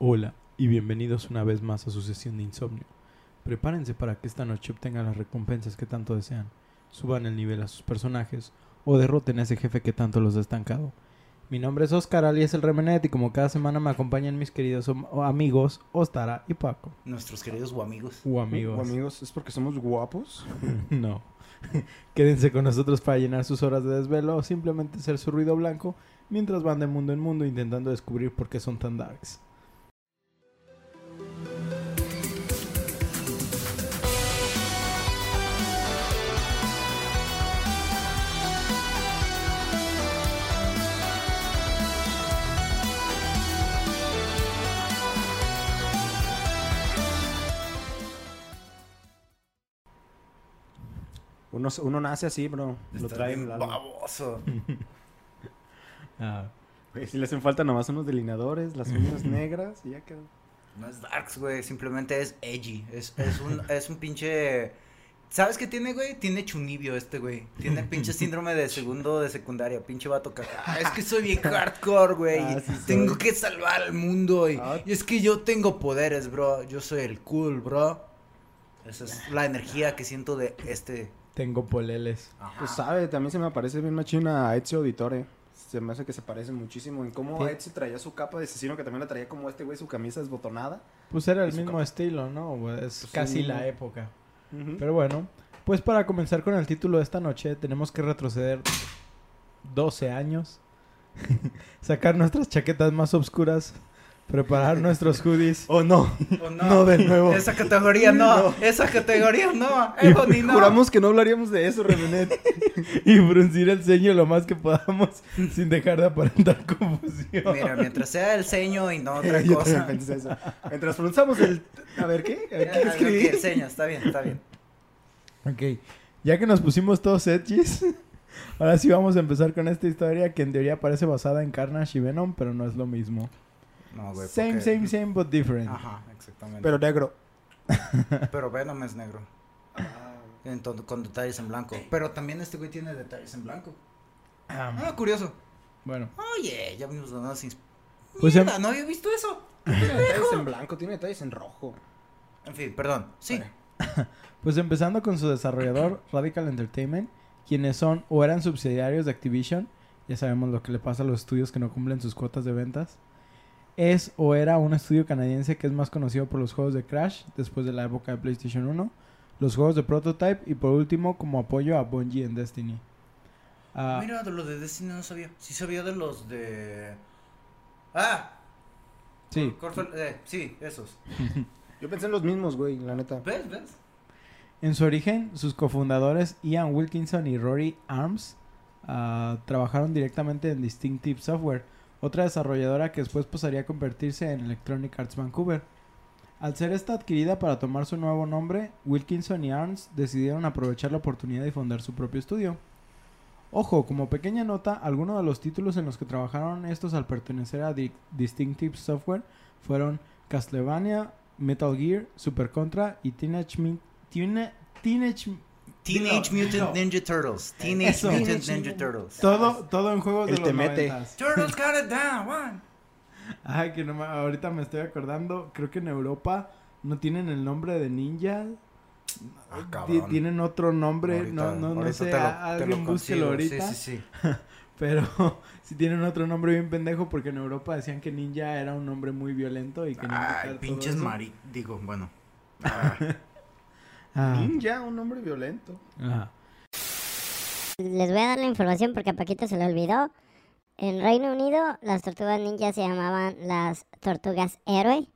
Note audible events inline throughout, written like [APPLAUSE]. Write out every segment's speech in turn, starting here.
Hola y bienvenidos una vez más a su sesión de insomnio. Prepárense para que esta noche obtengan las recompensas que tanto desean, suban el nivel a sus personajes o derroten a ese jefe que tanto los ha estancado. Mi nombre es Oscar alias el Remenet y como cada semana me acompañan mis queridos amigos Ostara y Paco. Nuestros queridos o amigos. O amigos. O amigos, ¿es porque somos guapos? [LAUGHS] no. [LAUGHS] Quédense con nosotros para llenar sus horas de desvelo o simplemente ser su ruido blanco mientras van de mundo en mundo intentando descubrir por qué son tan darks. Uno, uno nace así, bro. Lo Está trae en bien el alma. baboso. [LAUGHS] Ah, Si le hacen falta nomás unos delineadores, las uñas [LAUGHS] negras y ya quedó. No es darks, güey. Simplemente es edgy. Es, es, un, [LAUGHS] es un pinche. ¿Sabes qué tiene, güey? Tiene chunibio este, güey. Tiene pinche síndrome de segundo de secundaria. Pinche vato caca. Ah, es que soy bien hardcore, güey. Ah, sí tengo soy. que salvar al mundo. Y, Ah. y es que yo tengo poderes, bro. Yo soy el cool, bro. Esa es la energía que siento de este. Tengo poleles. Ajá. Pues sabe, también se me parece bien machina a Ezio Auditore. Se me hace que se parecen muchísimo en cómo Sí. Ezio traía su capa de asesino, que también la traía como este güey, su camisa desbotonada. Pues era el mismo capa. estilo, ¿no? Es Pues casi la época. Pero bueno, pues para comenzar con el título de esta noche, tenemos que retroceder 12 años, [LAUGHS] sacar nuestras chaquetas más oscuras, preparar nuestros hoodies. Oh, no. Oh, No, de nuevo. Esa categoría no. Esa categoría no. Y Ebony no. Juramos que no hablaríamos de eso, Remenet. [LAUGHS] y fruncir el ceño lo más que podamos [LAUGHS] sin dejar de aparentar confusión. Mira, mientras sea el ceño y no [LAUGHS] otra Yo cosa. también pensé eso. Mientras pronunciamos el... A ver, ¿qué? A ver, ¿qué Ah, escribí? ok, el ceño, está bien, está bien. Ok, ya que nos pusimos todos edgys, ahora sí vamos a empezar con esta historia que en teoría parece basada en Carnage y Venom, pero no es lo mismo. No, güey. Same, porque- same, same, but different. Ajá, exactamente. Pero negro. [LAUGHS] Pero Venom es negro. En to- con detalles en blanco. Pero también este güey tiene detalles en blanco. Ah, Ah, curioso. bueno, Oye, ya vimos los dos. Pues Mierda, no había visto eso. Tiene detalles en blanco, tiene detalles en rojo. En fin, perdón. Sí. [LAUGHS] Pues empezando con su desarrollador [CLEARS THROAT] Radical Entertainment, quienes son o eran subsidiarios de Activision, ya sabemos lo que le pasa a los estudios que no cumplen sus cuotas de ventas, es o era un estudio canadiense que es más conocido por los juegos de Crash después de la época de PlayStation 1, los juegos de Prototype y por último como apoyo a Bungie en Destiny. Ah, Mira, de los de Destiny no sabía. Sí sabía de los de. Ah, sí, Corfel- eh, sí, esos. [LAUGHS] Yo pensé en los mismos, güey, la neta. ¿Ves? ¿Ves? En su origen, sus cofundadores Ian Wilkinson y Rory Arms ah, trabajaron directamente en Distinctive Software, otra desarrolladora que después pasaría a convertirse en Electronic Arts Vancouver. Al ser esta adquirida para tomar su nuevo nombre, Wilkinson y Arms decidieron aprovechar la oportunidad y fundar su propio estudio. Ojo, como pequeña nota, algunos de los títulos en los que trabajaron estos al pertenecer a Di- Distinctive Software fueron Castlevania, Metal Gear, Super Contra y Teenage Mut- Teenage, Teenage Mutant no. Ninja Turtles. Teenage Eso. Mutant Teenage Ninja Turtles. todo todo en juegos de El los temete. 90s. Turtles [LAUGHS] got it down, one. Ay, que no me- ahorita me estoy acordando, creo que en Europa no tienen el nombre de ninja. Ah. Tienen otro nombre, Ahorita- no, no, no sé, te lo- te alguien lo búsquelo ahorita. Sí, sí, [LAUGHS] [LAUGHS] sí. Pero si tienen otro nombre bien pendejo porque en Europa decían que ninja era un nombre muy violento y que no Ay, pinches mari... Digo, bueno. Ah, Ninja, un hombre violento. ajá. Les voy a dar la información porque a Paquito se le olvidó. En Reino Unido, las tortugas ninja se llamaban las tortugas héroe.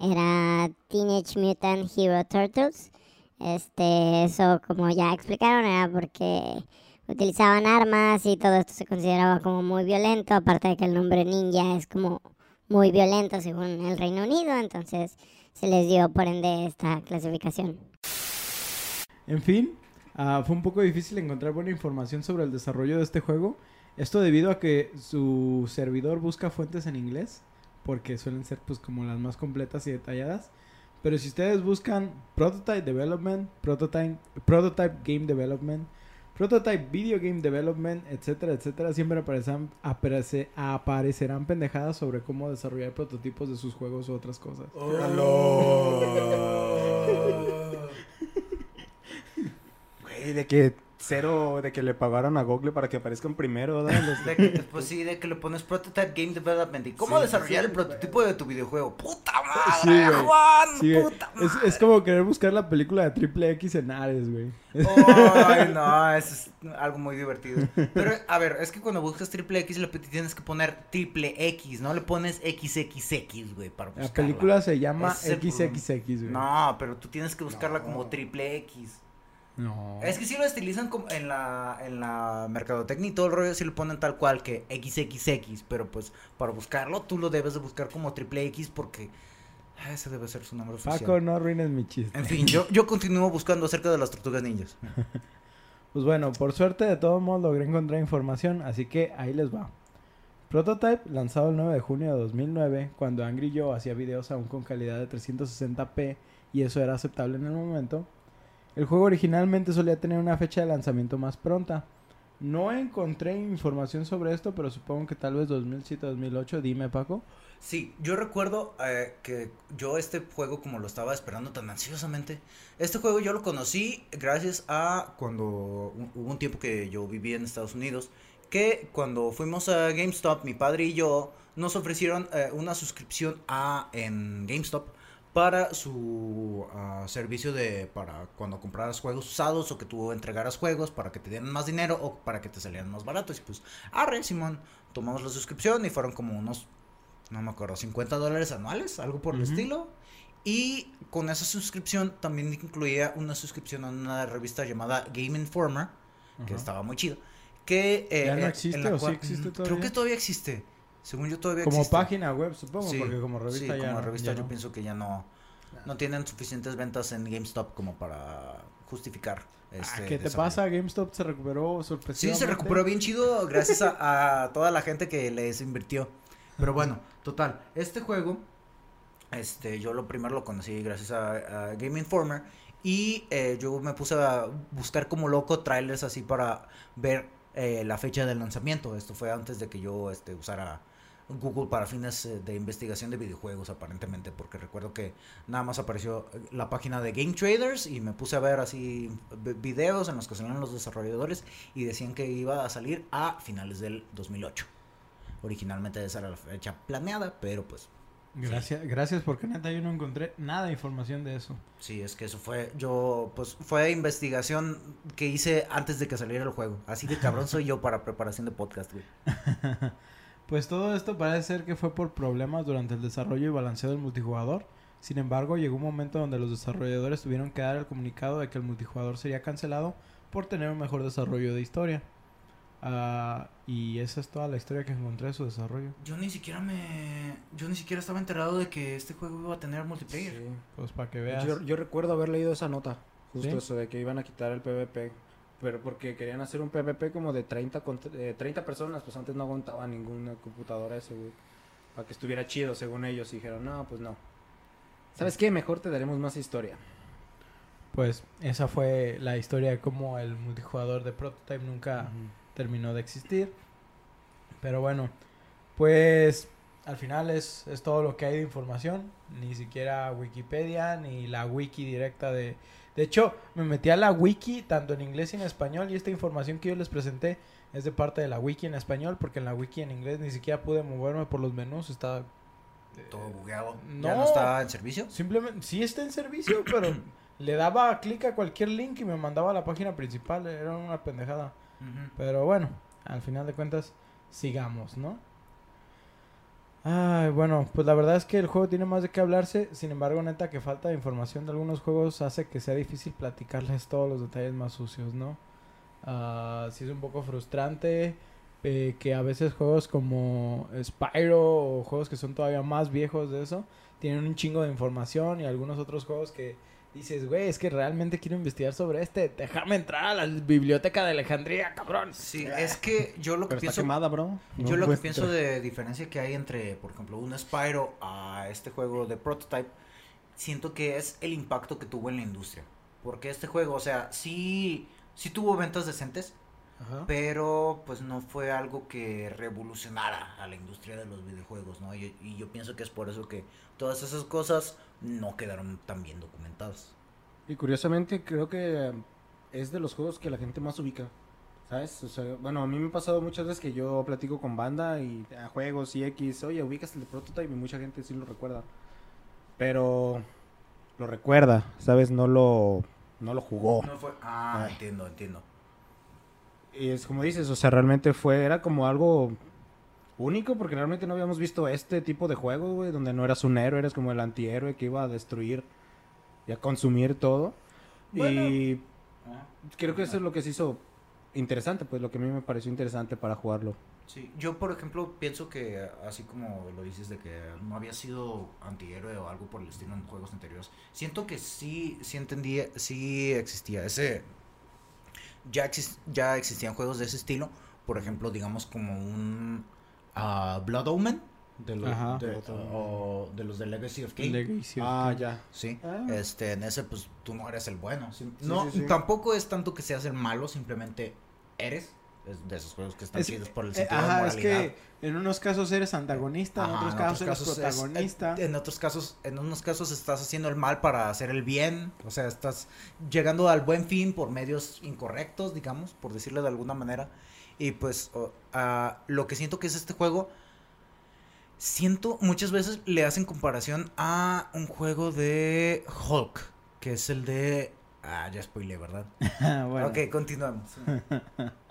Era Teenage Mutant Hero Turtles. Este, eso como ya explicaron, era porque utilizaban armas y todo esto se consideraba como muy violento. Aparte de que el nombre ninja es como muy violento según el Reino Unido. Entonces se les dio por ende esta clasificación. En fin, ah, fue un poco difícil encontrar buena información sobre el desarrollo de este juego. Esto debido a que su servidor busca fuentes en inglés, porque suelen ser pues como las más completas y detalladas. Pero si ustedes buscan Prototype Development, Prototype, Prototype Game Development, Prototype, Video Game Development, etcétera, etcétera, siempre aparecerán, aparece- aparecerán pendejadas sobre cómo desarrollar prototipos de sus juegos u otras cosas. [LAUGHS] De que cero, de que le pagaron a Google para que aparezcan primero, ¿verdad? [LAUGHS] De que, pues sí, de que le pones Prototype Game Development y cómo Sí, desarrollar sí, el prototipo de tu videojuego. ¡Puta madre, Sí. Juan! ¡Puta es, madre! es como querer buscar la película de Triple X en Ares, güey. Ay, [LAUGHS] no, eso es algo muy divertido. Pero, a ver, es que cuando buscas triple X le tienes que poner triple X, no le pones XXX, güey, para buscarla. La película se llama es. XXX, güey. No, pero tú tienes que buscarla No. como triple X. No. Es que si lo estilizan como en la, en la mercadotecnia y todo el rollo, sí lo ponen tal cual que XXX, pero pues para buscarlo tú lo debes de buscar como triple X porque ah, ese debe ser su nombre oficial. Paco, no arruines mi chiste. En fin, yo, yo continúo buscando acerca de las tortugas ninjas. [LAUGHS] Pues bueno, por suerte de todos modos logré encontrar información, así que ahí les va. Prototype, lanzado el 9 de junio de 2009, cuando Angry Joe hacía videos aún con calidad de 360p y eso era aceptable en el momento. El juego originalmente solía tener una fecha de lanzamiento más pronta. No encontré información sobre esto, pero supongo que tal vez 2007-2008. Dime, Paco. Sí, yo recuerdo eh, que yo este juego como lo estaba esperando tan ansiosamente, este juego yo lo conocí gracias a cuando hu- hubo un tiempo que yo vivía en Estados Unidos, que cuando fuimos a GameStop, mi padre y yo nos ofrecieron eh, una suscripción a en GameStop para su ah, servicio de para cuando compraras juegos usados o que tú entregaras juegos para que te dieran más dinero o para que te salieran más baratos y pues arre Simón tomamos la suscripción y fueron como unos no me acuerdo, 50 dólares anuales, algo por el estilo. Y con esa suscripción también incluía una suscripción a una revista llamada Game Informer, que estaba muy chido. Que, eh, ¿Ya no en existe la o sí existe Mm, todavía? Creo que todavía existe. Según yo todavía Como existe. página web, supongo, Sí, porque como revista sí, ya como revista ya yo no. pienso que ya no, no tienen suficientes ventas en GameStop como para justificar. Este Ah, ¿Qué te pasa? GameStop se recuperó Sí, sorpresivamente. se recuperó bien chido gracias a, a toda la gente que les invirtió. Pero bueno, total, este juego, este, yo lo primero lo conocí gracias a, a Game Informer y eh, yo me puse a buscar como loco trailers así para ver eh, la fecha del lanzamiento. Esto fue antes de que yo este, usara Google para fines eh, de investigación de videojuegos aparentemente, porque recuerdo que nada más apareció eh, la página de Game Traders y me puse a ver así videos en los que salían los desarrolladores y decían que iba a salir a finales del 2008. Originalmente esa era la fecha planeada, pero pues Gracias, gracias porque neta yo no encontré nada de información de eso. sí, es que eso fue, yo pues fue investigación que hice antes de que saliera el juego. Así de cabrón soy yo para preparación de podcast, güey. [LAUGHS] Pues todo esto parece ser que fue por problemas durante el desarrollo y balanceo del multijugador. Sin embargo, llegó un momento donde los desarrolladores tuvieron que dar el comunicado de que el multijugador sería cancelado por tener un mejor desarrollo de historia. Ah, y esa es toda la historia que encontré de su desarrollo. Yo ni siquiera me, yo ni siquiera estaba enterado de que este juego iba a tener multiplayer. Sí. Pues para que veas. Yo, yo recuerdo haber leído esa nota, justo ¿Sí? eso de que iban a quitar el PvP, pero porque querían hacer un PvP como de 30, cont- eh, 30 personas, pues antes no aguantaba ninguna computadora ese, güey, para que estuviera chido según ellos, y dijeron, no, pues no. ¿Sabes qué? Mejor te daremos más historia. Pues esa fue la historia de cómo el multijugador de Prototype nunca terminó de existir. Pero bueno, pues al final es, es todo lo que hay de información. Ni siquiera Wikipedia, ni la wiki directa de... De hecho, me metí a la wiki tanto en inglés y en español y esta información que yo les presenté es de parte de la wiki en español porque en la wiki en inglés ni siquiera pude moverme por los menús. Está... Todo bugueado. No. ¿Ya no está en servicio? Simplemente, sí está en servicio, [COUGHS] pero le daba clic a cualquier link y me mandaba a la página principal. Era una pendejada. Pero bueno, al final de cuentas, sigamos, ¿no? Ay, bueno, pues la verdad es que el juego tiene más de qué hablarse. Sin embargo, neta, que falta de información de algunos juegos hace que sea difícil platicarles todos los detalles más sucios, ¿no? Ah, sí es un poco frustrante eh, que a veces juegos como Spyro o juegos que son todavía más viejos de eso tienen un chingo de información y algunos otros juegos que dices, güey, es que realmente quiero investigar sobre este. Déjame entrar a la biblioteca de Alejandría, cabrón. Sí, es que yo lo que Pero está pienso quemada, bro. Yo lo que pienso entrar. de diferencia que hay entre, por ejemplo, un Spyro a este juego de Prototype, siento que es el impacto que tuvo en la industria. Porque este juego, o sea, sí, sí tuvo ventas decentes, Ajá. pero pues no fue algo que revolucionara a la industria de los videojuegos, ¿no? Y, y yo pienso que es por eso que todas esas cosas no quedaron tan bien documentadas. Y curiosamente creo que es de los juegos que la gente más ubica. ¿Sabes? O sea, bueno, a mí me ha pasado muchas veces que yo platico con banda y a juegos y X, oye, ubicas el de Prototype y mucha gente sí lo recuerda. Pero lo recuerda, ¿sabes? No lo, no lo jugó. No fue... Ah, Ay. entiendo, entiendo. Y es como dices, o sea, realmente fue, era como algo único porque realmente no habíamos visto este tipo de juego, güey, donde no eras un héroe, eres como el antihéroe que iba a destruir y a consumir todo. Y creo que eso es lo que se hizo interesante, pues lo que a mí me pareció interesante para jugarlo. Sí, yo por ejemplo pienso que así como lo dices de que no había sido antihéroe o algo por el estilo en juegos anteriores, siento que sí, sí entendía, sí existía ese, ya, exis- ya existían juegos de ese estilo, por ejemplo digamos como un ah, Blood Omen de los Ajá. de, o de los de Legacy of Kain. Legacy of Ah, ya. Sí, Ah. este, en ese pues tú no eres el bueno. Sí, no, sí, sí. tampoco es tanto que seas el malo, simplemente eres. Es de esos juegos que están Es- chidos por el eh, sentido de ajá, es moralidad. que en unos casos eres antagonista, en Ajá, otros casos eres es- protagonista. en otros casos, en unos casos estás haciendo el mal para hacer el bien, o sea, estás llegando al buen fin por medios incorrectos, digamos, por decirlo de alguna manera. Y pues ah, lo que siento que es este juego, siento muchas veces le hacen comparación a un juego de Hulk, que es el de... Ah, ya spoilé, ¿verdad? [LAUGHS] Bueno. Ok, continuamos. [LAUGHS]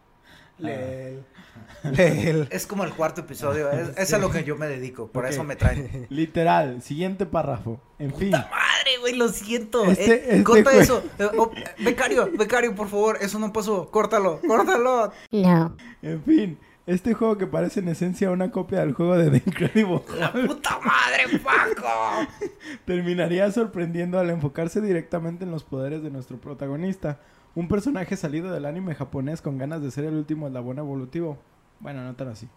Lel. Lel. Es como el cuarto episodio, es, es a lo que yo me dedico, por eso me traen. Literal, siguiente párrafo. En fin. Madre, güey, lo siento. Este- Eh, este corta eso. Eh, oh, becario, becario, por favor, eso no pasó. Córtalo, córtalo. No. En fin, este juego que parece en esencia una copia del juego de The Incredible ¡La puta madre, Paco! terminaría sorprendiendo al enfocarse directamente en los poderes de nuestro protagonista, un personaje salido del anime japonés con ganas de ser el último eslabón evolutivo. Bueno, no tan así.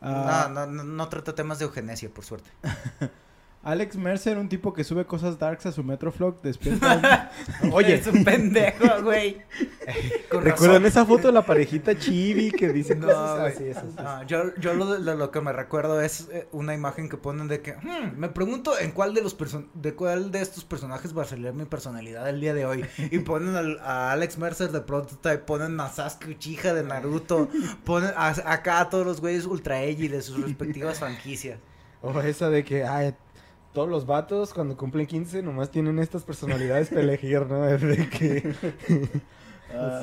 Ah, No, no, no, no trata temas de eugenesia, por suerte. [LAUGHS] Alex Mercer, un tipo que sube cosas darks a su Metroflog, despierta. [LAUGHS] Oye, es un pendejo, güey. [LAUGHS] ¿Recuerdan esa foto de la parejita chibi que dice No, cosas así? Yo yo lo, que me recuerdo es eh, una imagen que ponen de que "Hmm, me pregunto en cuál de los person de cuál de estos personajes va a salir mi personalidad el día de hoy y ponen al- a Alex Mercer de Prototype, ponen a Sasuke Uchiha de Naruto, ponen a- acá a todos los güeyes ultra edgy de sus respectivas franquicias. O esa de que, ay, todos los vatos cuando cumplen 15 nomás tienen estas personalidades para elegir, ¿no? [LAUGHS] De que... [LAUGHS] Ah,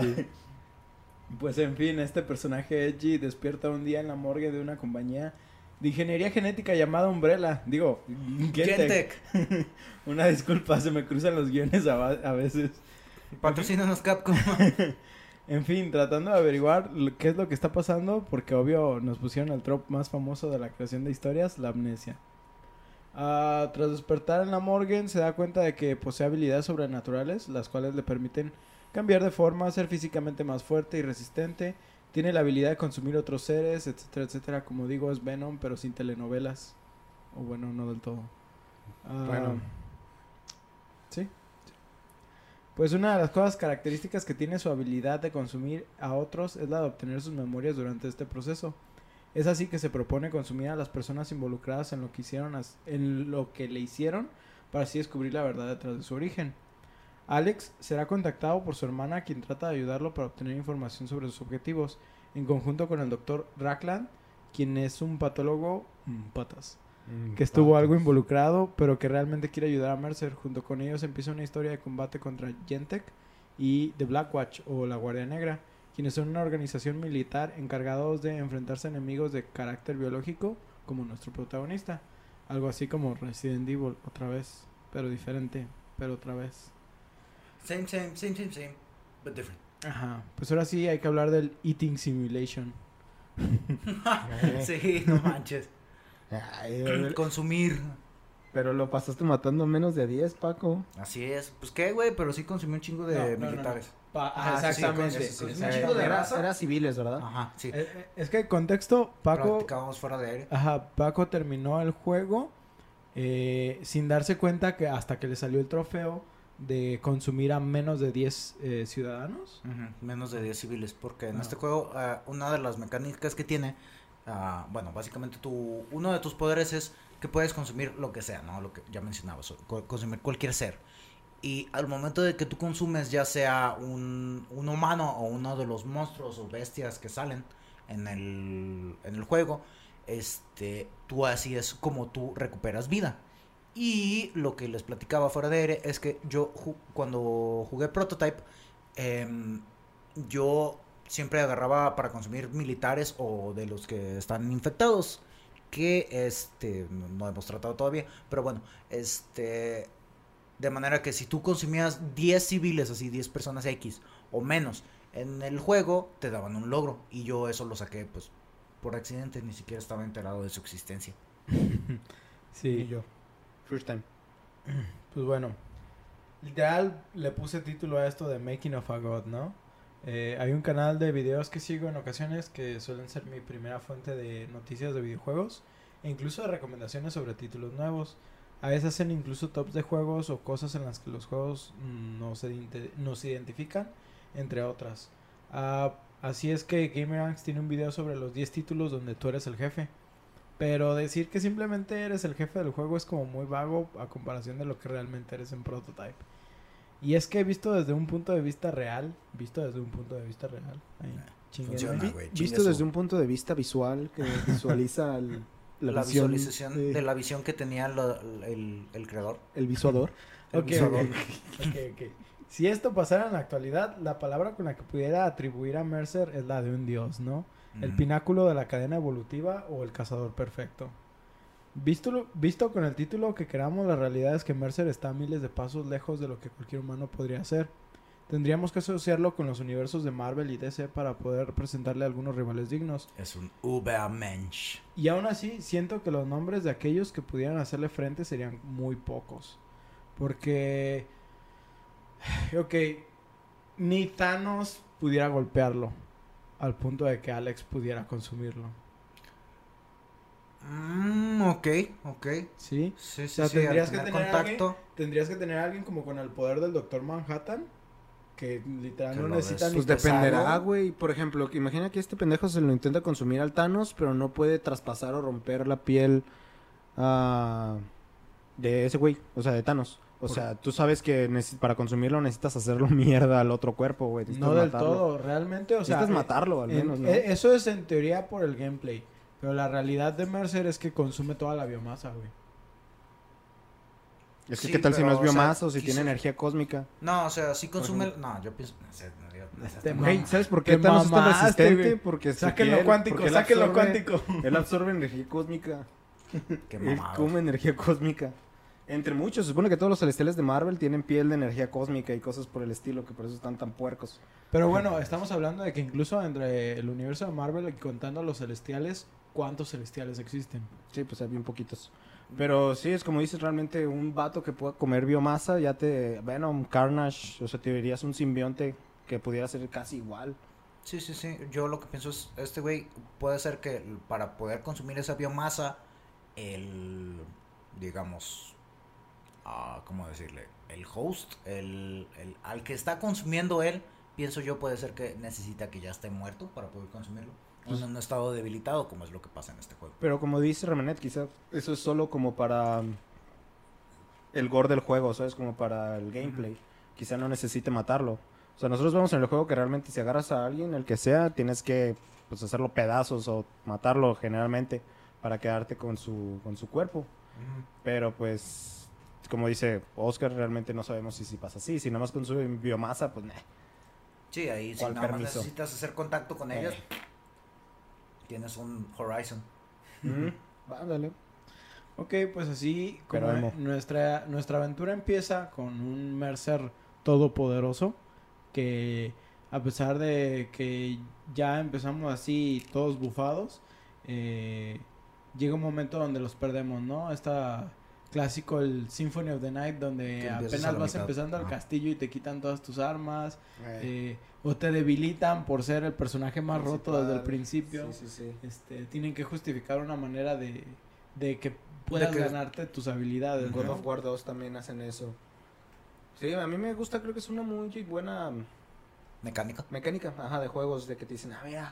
Pues en fin, este personaje edgy despierta un día en la morgue de una compañía de ingeniería genética llamada Umbrella. Digo, Gentech. Gentech, [LAUGHS] Una disculpa, se me cruzan los guiones a, a veces. patrocínanos Capcom. En fin, tratando de averiguar lo- qué es lo que está pasando, porque obvio nos pusieron el trope más famoso de la creación de historias, la amnesia. Ah, tras despertar en la morgue, se da cuenta de que posee habilidades sobrenaturales, las cuales le permiten cambiar de forma, ser físicamente más fuerte y resistente. Tiene la habilidad de consumir otros seres, etcétera, etcétera. Como digo, es Venom, pero sin telenovelas. O bueno, no del todo. Ah, Bueno. Sí. Pues una de las cosas características que tiene su habilidad de consumir a otros es la de obtener sus memorias durante este proceso. Es así que se propone consumir a las personas involucradas en lo que hicieron, en lo que le hicieron, para así descubrir la verdad detrás de su origen. Alex será contactado por su hermana, quien trata de ayudarlo para obtener información sobre sus objetivos, en conjunto con el doctor Rackland, quien es un patólogo mm, patas, que estuvo algo involucrado, pero que realmente quiere ayudar a Mercer. Junto con ellos empieza una historia de combate contra Gentech y The Black Watch o la Guardia Negra, quienes son una organización militar encargados de enfrentarse a enemigos de carácter biológico como nuestro protagonista. Algo así como Resident Evil otra vez, pero diferente, pero otra vez. Same, same, same, same, same, but different. Ajá, pues ahora sí hay que hablar del Eating Simulation. [LAUGHS] Sí, no [LAUGHS] manches. Ay, Consumir. pero lo pasaste matando menos de 10, Paco. Así es. Pues qué, güey, pero sí consumió un chingo de No, no, no, militares. Ah, exactamente. sí, sí, sí, Es sí. un chingo de era, civiles, ¿verdad? Ajá, sí. Eh, eh, Es que contexto, Paco, Practicábamos fuera de aire. ajá, Paco terminó el juego eh, sin darse cuenta que hasta que le salió el trofeo de consumir a menos de 10 eh, ciudadanos. Menos de 10 civiles, porque en este juego una de las mecánicas que tiene, ah, bueno, básicamente tu, uno de tus poderes es que puedes consumir lo que sea, ¿no? Lo que ya mencionabas, consumir cualquier ser. Y al momento de que tú consumes ya sea un, un humano o uno de los monstruos o bestias que salen en el, en el juego, este, tú así es como tú recuperas vida. Y lo que les platicaba fuera de aire es que yo cuando jugué Prototype, em, yo siempre agarraba para consumir militares o de los que están infectados. Que este no hemos tratado todavía. Pero bueno, este. De manera que si tú consumías 10 civiles, así 10 personas X o menos en el juego, te daban un logro. Y yo eso lo saqué, pues, por accidente, ni siquiera estaba enterado de su existencia. [LAUGHS] Sí. Y yo. First time. [CLEARS THROAT] Pues bueno, literal le puse título a esto de Making of a God, ¿no? Eh, hay un canal de videos que sigo en ocasiones que suelen ser mi primera fuente de noticias de videojuegos e incluso de recomendaciones sobre títulos nuevos. A veces hacen incluso tops de juegos o cosas en las que los juegos nos, identi- nos identifican, entre otras. Ah, así es que Gamerangs tiene un video sobre los 10 títulos donde tú eres el jefe. Pero decir que simplemente eres el jefe del juego es como muy vago a comparación de lo que realmente eres en Prototype. Y es que visto desde un punto de vista real, visto desde un punto de vista real, ahí, funciona. Chingue visto desde un punto de vista visual que visualiza [LAUGHS] el- la, La, visión visualización de- de la visión que tenía lo- el, el creador. el visuador. El. Si esto pasara en la actualidad, la palabra con la que pudiera atribuir a Mercer es la de un dios, ¿no? El pináculo de la cadena evolutiva o el cazador perfecto. Visto, visto con el título que queramos, la realidad es que Mercer está a miles de pasos lejos de lo que cualquier humano podría hacer. Tendríamos que asociarlo con los universos de Marvel y DC para poder presentarle algunos rivales dignos. Es un Ubermensch. Y aún así, siento que los nombres de aquellos que pudieran hacerle frente serían muy pocos. Porque... [SIGHS] Ok, ni Thanos pudiera golpearlo al punto de que Alex pudiera consumirlo. Mm, ok, ok. ¿Sí? Sí, sí, sea, sí. al tendrías que tener contacto. Tendrías que tener a alguien como con el poder del Doctor Manhattan. Que literal Que no lo necesita des- ni Pues dependerá, güey. Por ejemplo, que imagina que este pendejo se lo intenta consumir al Thanos, pero no puede traspasar o romper la piel ah, de ese güey, o sea, de Thanos. O sea, tú sabes que para consumirlo necesitas hacerlo [LAUGHS] mierda al otro cuerpo, güey. No del matarlo. todo, realmente, o sea... necesitas eh, matarlo, al en- menos, ¿no? eh, Eso es en teoría por el gameplay. Pero la realidad de Mercer es que consume toda la biomasa, güey. Es que, sí, ¿qué tal si no pero, es o sea, biomasa o si tiene energía cósmica? No, o sea, sí consume. No, yo pienso. no sé, no digo- no Este. Güey, ¿sabes por te qué Thanos es tan resistente? güey. Porque Sáquenlo cuántico, porque él sáquenlo absorbe- cuántico. [LAUGHS] Él absorbe energía cósmica. [LAUGHS] Qué Él mamado. come energía cósmica. Entre muchos, se supone que todos los celestiales de Marvel tienen piel de energía cósmica y cosas por el estilo, que por eso están tan puercos. Pero bueno, estamos hablando de que incluso entre el universo de Marvel y contando a los celestiales, ¿cuántos celestiales existen? Sí, pues hay bien poquitos. Pero sí, es como dices, realmente un vato que pueda comer biomasa, ya te... Venom, Carnage, o sea, te verías un simbionte que pudiera ser casi igual. Sí, sí, sí. Yo lo que pienso es, este güey puede ser que para poder consumir esa biomasa, el, digamos, ah, ¿cómo decirle? El host, el, el, al que está consumiendo él, pienso yo puede ser que necesita que ya esté muerto para poder consumirlo. O en un estado debilitado, como es lo que pasa en este juego. Pero como dice Remenet, quizá eso es solo como para el gore del juego, ¿sabes? Como para el gameplay. Quizá no necesite matarlo. O sea, nosotros vemos en el juego que realmente si agarras a alguien, el que sea, tienes que pues, hacerlo pedazos o matarlo generalmente para quedarte con su, con su cuerpo. Pero pues, como dice Oscar, realmente no sabemos si, si pasa así. Si nada más consume biomasa, pues nah. Sí, ahí si ¿Cuál nada más necesitas hacer contacto con ellos, Eh. Tienes un Horizon. Mm, [LAUGHS] Ándale. Ok, pues así como Pero nuestra, nuestra aventura empieza con un Mercer todopoderoso que a pesar de que ya empezamos así todos bufados, eh, llega un momento donde los perdemos, ¿no? Está clásico el Symphony of the Night donde a apenas vas mitad. empezando al castillo y te quitan todas tus armas Eh, o te debilitan por ser el personaje más roto desde el principio. Sí, sí, sí. Este, tienen que justificar una manera de, de que puedas que- ganarte tus habilidades. En God ¿no? of War 2 también hacen eso. Sí, a mí me gusta, creo que es una muy buena Mecánica. mecánica, ajá, de juegos de que te dicen, a ver,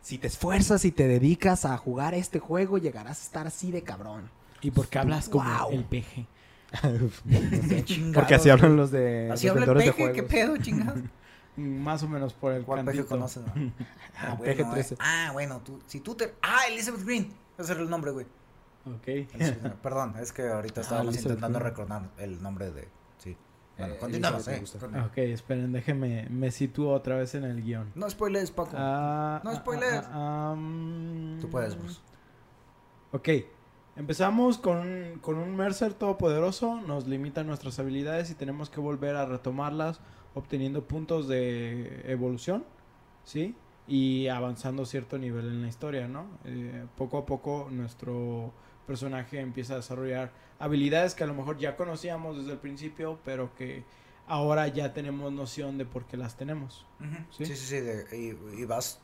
si te esfuerzas y te dedicas a jugar este juego, llegarás a estar así de cabrón. ¿Y por qué hablas como Wow. el peje? [LAUGHS] Porque así hablan los de Así los habla el de peje, ¿qué pedo, chingados? [LAUGHS] Más o menos por el ¿Cuál peje conoces? no? [LAUGHS] Ah, El bueno, peje eh. 13. ah, bueno, tú, si tú te... Ah, Elizabeth Green. Ese era el nombre, güey. Ok. Elizabeth. Perdón, es que ahorita Ah, estábamos Elizabeth intentando Green. recordar el nombre de... Sí. Bueno, Eh, continuamos, eh. Continúa. Ok, esperen, déjenme, me sitúo otra vez en el guion. No spoilees, Paco. Ah, No ah, spoilers. ah, ah, mm, Tú puedes, Bruce. Ok, empezamos con, un- con un Mercer todopoderoso, nos limitan nuestras habilidades y tenemos que volver a retomarlas obteniendo puntos de evolución, ¿sí? Y avanzando cierto nivel en la historia, ¿no? Eh, poco a poco nuestro personaje empieza a desarrollar habilidades que a lo mejor ya conocíamos desde el principio, pero que ahora ya tenemos noción de por qué las tenemos. ¿Sí? Sí, sí, sí. de- y, y vas.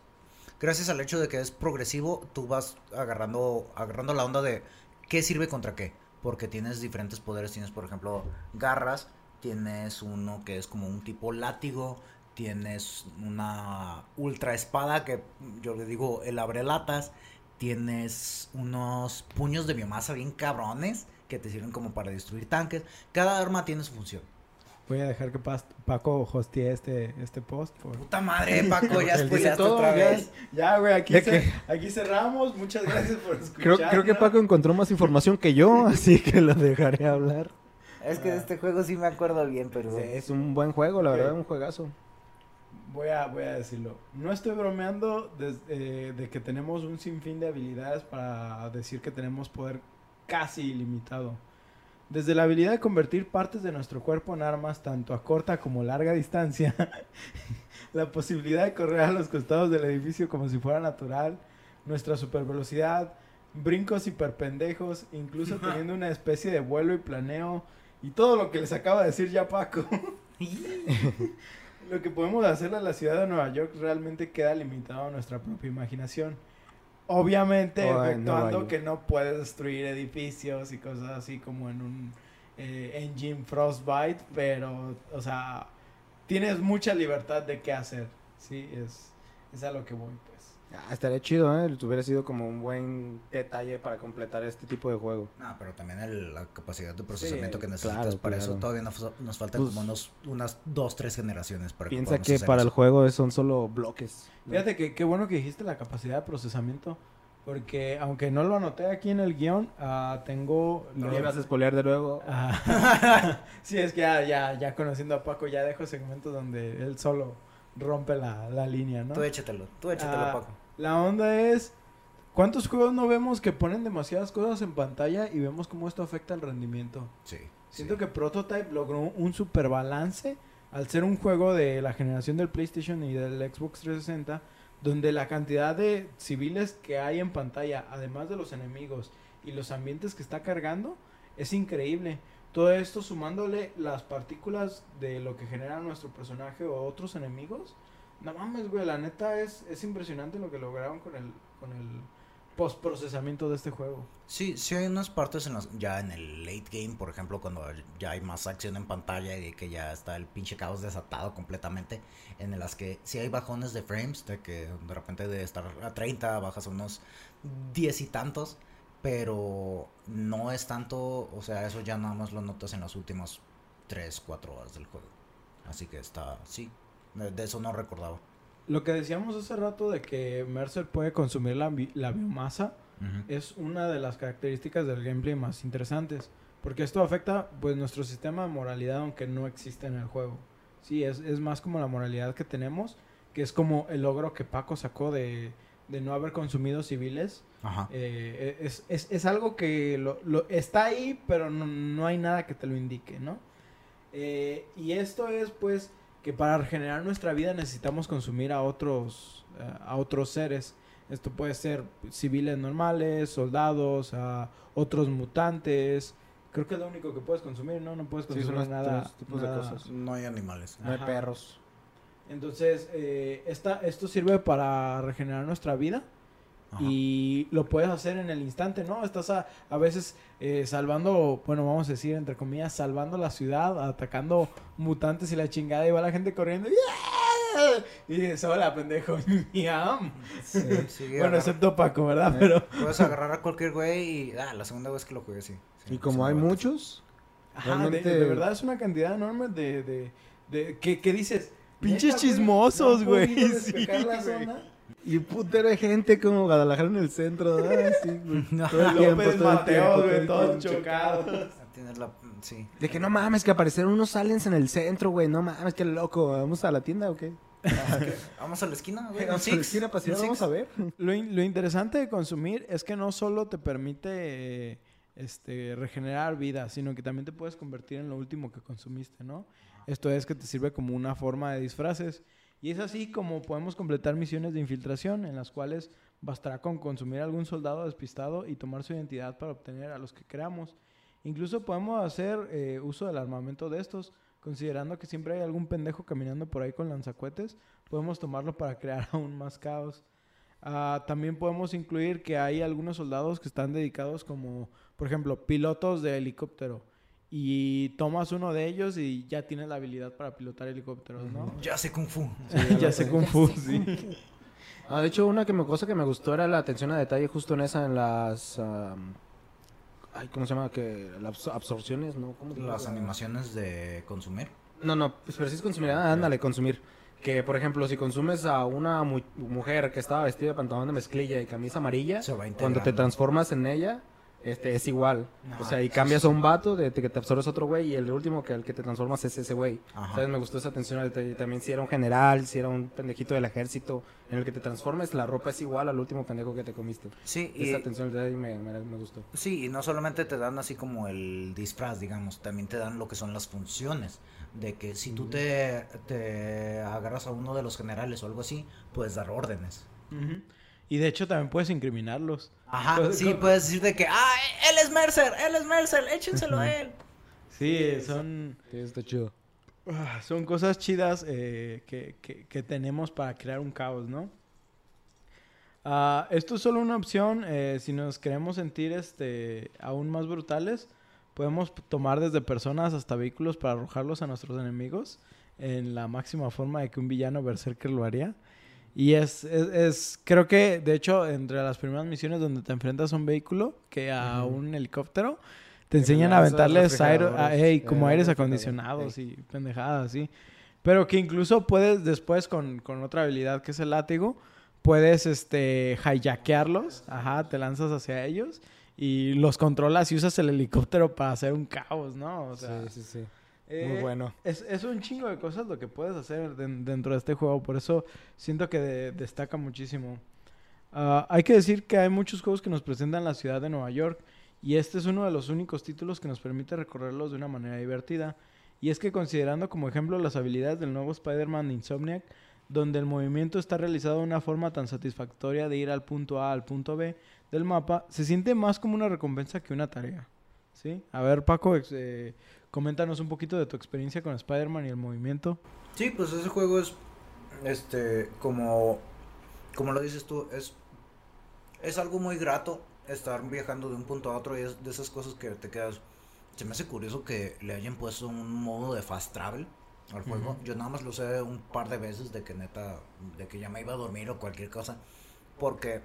Gracias al hecho de que es progresivo, tú vas agarrando, agarrando la onda de qué sirve contra qué. Porque tienes diferentes poderes. Tienes, por ejemplo, garras. Tienes uno que es como un tipo látigo. Tienes una ultra espada que yo le digo el abrelatas. Tienes unos puños de biomasa bien cabrones que te sirven como para destruir tanques. Cada arma tiene su función. Voy a dejar que Pas- Paco hostee este, este post. Por... Puta madre, Paco, [LAUGHS] ya spoileaste todo, otra ya vez. Ya, güey, aquí, ¿De ce- qué? aquí cerramos. Muchas gracias por escuchar. [LAUGHS] Creo, creo que Paco encontró más información que yo, [LAUGHS] así que lo dejaré hablar. Es que de este juego sí me acuerdo bien, pero... Sí, es un buen juego, la verdad, un juegazo. Voy a, voy a decirlo. No estoy bromeando des- eh, de que tenemos un sinfín de habilidades para decir que tenemos poder casi ilimitado. Desde la habilidad de convertir partes de nuestro cuerpo en armas tanto a corta como larga distancia, [LAUGHS] la posibilidad de correr a los costados del edificio como si fuera natural, nuestra supervelocidad, brincos hiperpendejos, incluso [LAUGHS] teniendo una especie de vuelo y planeo, y todo lo que les acaba de decir ya Paco. [LAUGHS] Lo que podemos hacer en la ciudad de Nueva York realmente queda limitado a nuestra propia imaginación. Obviamente, efectuando que no puedes destruir edificios y cosas así como en un eh, engine Frostbite, pero, o sea, tienes mucha libertad de qué hacer. Sí, es, es a lo que voy, pues. Ah, estaría chido, ¿eh? Hubiera sido como un buen detalle para completar este tipo de juego. No, pero también el- la capacidad de procesamiento Sí, que necesitas claro, para eso todavía nos, nos faltan Pues- como unos, unas dos, tres generaciones para Piensa que hacer para el juego son solo bloques. ¿no? Fíjate que qué bueno que dijiste la capacidad de procesamiento, porque aunque no lo anoté aquí en el guion, ah, tengo... No lo- ibas a spoilear de nuevo. Ah, [LAUGHS] sí, es que ya, ya, ya conociendo a Paco, ya dejo segmentos donde él solo rompe la, la línea, ¿no? Tú échatelo, tú échatelo, Paco. La onda es, ¿cuántos juegos no vemos que ponen demasiadas cosas en pantalla y vemos cómo esto afecta el rendimiento? Sí. Siento sí. que Prototype logró un super balance al ser un juego de la generación del PlayStation y del Xbox 360, donde la cantidad de civiles que hay en pantalla, además de los enemigos y los ambientes que está cargando, es increíble. Todo esto sumándole las partículas de lo que genera nuestro personaje o otros enemigos. No mames, güey, la neta es, es impresionante lo que lograron con el, con el postprocesamiento de este juego. Sí, sí hay unas partes en las, ya en el late game, por ejemplo, cuando ya hay más acción en pantalla y que ya está el pinche caos desatado completamente, en las que sí hay bajones de frames, de que de repente de estar a 30 bajas a unos 10 y tantos, pero no es tanto, o sea, eso ya nada más lo notas en las últimas 3, 4 horas del juego. Así que está, sí, de, eso no recordaba. Lo que decíamos hace rato de que Mercer puede consumir la, bi- la biomasa es una de las características del gameplay más interesantes. Porque esto afecta pues nuestro sistema de moralidad aunque no existe en el juego. Sí, es, es más como la moralidad que tenemos, que es como el logro que Paco sacó de, de no haber consumido civiles. Ajá. Eh, es, es, es algo que lo, lo- está ahí, pero no, no hay nada que te lo indique, ¿no? Eh, y esto es pues que para regenerar nuestra vida necesitamos consumir a otros, eh, a otros seres. Esto puede ser civiles normales, soldados, a otros mutantes. Creo que es lo único que puedes consumir, ¿no? No puedes Sí, consumir son los nada, tipos de cosas. No hay animales. No hay perros. Entonces, eh, esta, esto sirve para regenerar nuestra vida Ajá. y lo puedes hacer en el instante, ¿no? Estás a, a veces eh, salvando, bueno, vamos a decir, entre comillas, salvando la ciudad, atacando mutantes y la chingada, y va la gente corriendo, ¡Yeah! y se va la pendejo, [LAUGHS] ¡Miam! Sí, sí, [LAUGHS] Bueno, excepto Paco, ¿verdad? Pero... Puedes agarrar a cualquier güey y. Ah, la segunda vez que lo jugué, sí. Sí, Y como hay muchos, Ajá, de, Realmente- de verdad es una cantidad enorme de... de, de que, que dices, ¿neta, pinches chismosos, ¿No güey. podido [LAUGHS] sí, la zona? Y putero de gente como Guadalajara en el centro. Ay, sí, [LAUGHS] güey. Todo el tiempo, López todo el Mateos, tiempo, güey, todos chocados. La. Sí. De que no mames, que aparecieron unos aliens en el centro, güey. No mames, qué loco. ¿Vamos a la tienda o qué? Vamos a la esquina, güey. Vamos [LAUGHS] a la esquina para vamos a ver. Lo, in- lo interesante de consumir es que no solo te permite eh, este, regenerar vida, sino que también te puedes convertir en lo último que consumiste, ¿no? Esto es que te sirve como una forma de disfraces. Y es así como podemos completar misiones de infiltración en las cuales bastará con consumir algún soldado despistado y tomar su identidad para obtener a los que creamos. Incluso podemos hacer eh, uso del armamento de estos, considerando que siempre hay algún pendejo caminando por ahí con lanzacuetes, podemos tomarlo para crear [LAUGHS] aún más caos. Ah, también podemos incluir que hay algunos soldados que están dedicados como, por ejemplo, pilotos de helicóptero. Y tomas uno de ellos y ya tienes la habilidad para pilotar helicópteros, ¿no? Ya sé Kung Fu. ya sé Kung Fu, sí. Ah, de hecho, una que me, cosa que me gustó era la atención a detalle justo en esa, en las... am, ay, ¿cómo se llama? Que las absor- absorciones, ¿no? ¿Cómo se llama? Las animaciones de consumir. No, no, pues, pero sí es consumir. Ah, ándale, consumir. Que, por ejemplo, si consumes a una mu- mujer que estaba vestida de pantalón de mezclilla y camisa amarilla, Se va cuando te transformas en ella, este, es igual. o sea, y cambias a un vato de, de que te absorbes a otro güey y el último que el que te transformas es ese güey. ¿Sabes? Me gustó esa atención al detalle. También si era un general, si era un pendejito del ejército, en el que te transformes, la ropa es igual al último pendejo que te comiste. Sí, y, Esa atención al detalle me, me, me gustó. sí, y no solamente te dan así como el disfraz, digamos, también te dan lo que son las funciones. De que si tú te, te agarras a uno de los generales o algo así, puedes dar órdenes. Ujú. Y de hecho también puedes incriminarlos. Ajá, sí, co- puedes decir de que, ah, él es Mercer, él es Mercer, échenselo a él. Sí, son, Sí, está chido. ah, son cosas chidas eh, que, que- que tenemos para crear un caos, ¿no? Ah, esto es solo una opción. eh, si nos queremos sentir este, aún más brutales, podemos tomar desde personas hasta vehículos para arrojarlos a nuestros enemigos en la máxima forma de que un villano berserker lo haría. Y es, es, es- creo que, de hecho, entre las primeras misiones donde te enfrentas a un vehículo que a un helicóptero, te enseñan a aventarles aire, a- como eh, aires acondicionados y pendejadas así. Pero que incluso puedes después con, con otra habilidad que es el látigo, puedes este hijackearlos, ajá, te lanzas hacia ellos y los controlas y usas el helicóptero para hacer un caos, ¿no? O sea, sí, sí, sí. Eh, Muy bueno. Es, es un chingo de cosas lo que puedes hacer den- dentro de este juego, por eso siento que de- destaca muchísimo. Ah, hay que decir que hay muchos juegos que nos presentan la ciudad de Nueva York y este es uno de los únicos títulos que nos permite recorrerlos de una manera divertida. Y es que considerando como ejemplo las habilidades del nuevo Spider-Man de Insomniac, donde el movimiento está realizado de una forma tan satisfactoria de ir al punto A al punto B del mapa, se siente más como una recompensa que una tarea. ¿Sí? A ver, Paco, eh, coméntanos un poquito de tu experiencia con Spider-Man y el movimiento. Sí, pues ese juego es, este, como, como lo dices tú, es, es algo muy grato estar viajando de un punto a otro y es de esas cosas que te quedas, se me hace curioso que le hayan puesto un modo de fast travel al juego. Yo nada más lo sé un par de veces de que neta, de que ya me iba a dormir o cualquier cosa, porque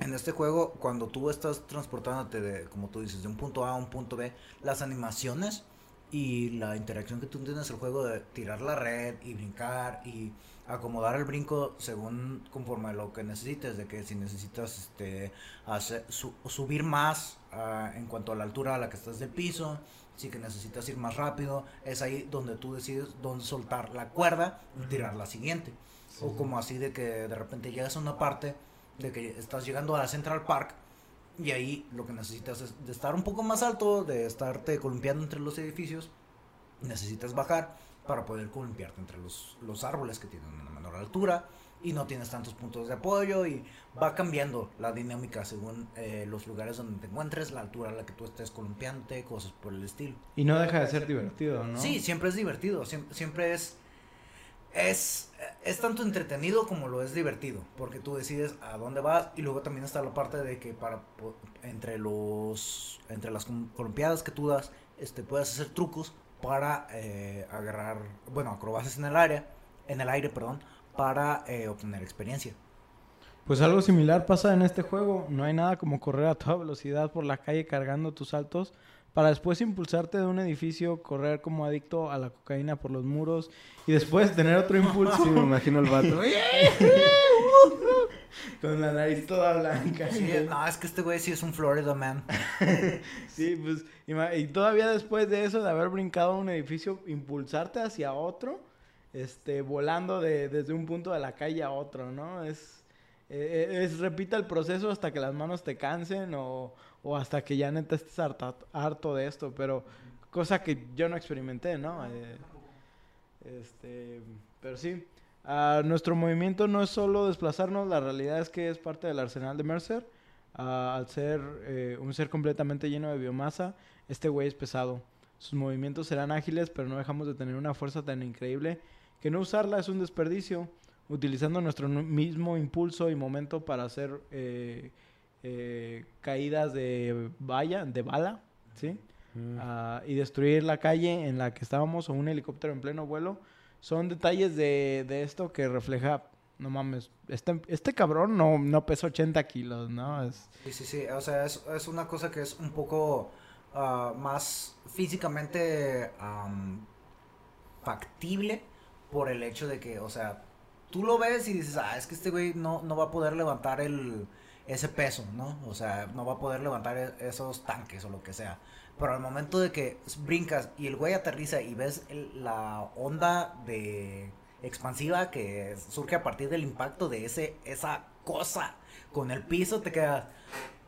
en este juego, cuando tú estás transportándote de, como tú dices, de un punto A a un punto B, las animaciones y la interacción que tú tienes el juego de tirar la red y brincar y acomodar el brinco según conforme a lo que necesites, de que si necesitas este hacer, su- subir más ah, en cuanto a la altura a la que estás del piso, si que necesitas ir más rápido, es ahí donde tú decides dónde soltar la cuerda y tirar la siguiente. O como así de que de repente llegas a una parte de que estás llegando a la Central Park y ahí lo que necesitas es de estar un poco más alto, de estarte columpiando entre los edificios, necesitas bajar para poder columpiarte entre los, los árboles que tienen una menor altura y no tienes tantos puntos de apoyo y va cambiando la dinámica según eh, los lugares donde te encuentres, la altura a la que tú estés columpiándote, cosas por el estilo. Y no deja de ser divertido, ¿no? Sí, siempre es divertido, siempre, siempre es... Es... es tanto entretenido como lo es divertido, porque tú decides a dónde vas y luego también está la parte de que para entre los entre las columpiadas que tú das, este puedes hacer trucos para eh, agarrar, bueno, acrobacias en el área, en el aire, perdón, para eh, obtener experiencia. Pues algo similar pasa en este juego. No hay nada como correr a toda velocidad por la calle cargando tus saltos para después impulsarte de un edificio, correr como adicto a la cocaína por los muros y después tener otro impulso Sí, me imagino el vato. [LAUGHS] con la nariz toda blanca. Sí, no, es que este güey sí es un Florida man. [LAUGHS] Sí, pues y todavía después de eso, de haber brincado a un edificio, impulsarte hacia otro, este, volando de, desde un punto de la calle a otro, ¿no? Es, eh, es repita el proceso hasta que las manos te cansen o, o hasta que ya neta estés harta- harto de esto, pero cosa que yo no experimenté, ¿no? Eh, este, pero sí, ah, nuestro movimiento no es solo desplazarnos, la realidad es que es parte del arsenal de Mercer. Ah, al ser eh, un ser completamente lleno de biomasa, este güey es pesado. Sus movimientos serán ágiles, pero no dejamos de tener una fuerza tan increíble que no usarla es un desperdicio. Utilizando nuestro nu- mismo impulso y momento para hacer eh, eh, caídas de valla, de bala, ¿sí? Ah, y destruir la calle en la que estábamos o un helicóptero en pleno vuelo. Son detalles de, de esto que refleja, no mames, este, este cabrón no, no pesa 80 kilos, ¿no? Es, Sí, sí, sí. O sea, es, es una cosa que es un poco ah, más físicamente am, factible por el hecho de que, o sea, tú lo ves y dices, ah, es que este güey no, no va a poder levantar el, ese peso, ¿no? O sea, no va a poder levantar e- esos tanques o lo que sea. Pero al momento de que brincas y el güey aterriza y ves el- la onda de expansiva que surge a partir del impacto de ese esa cosa con el piso, te quedas.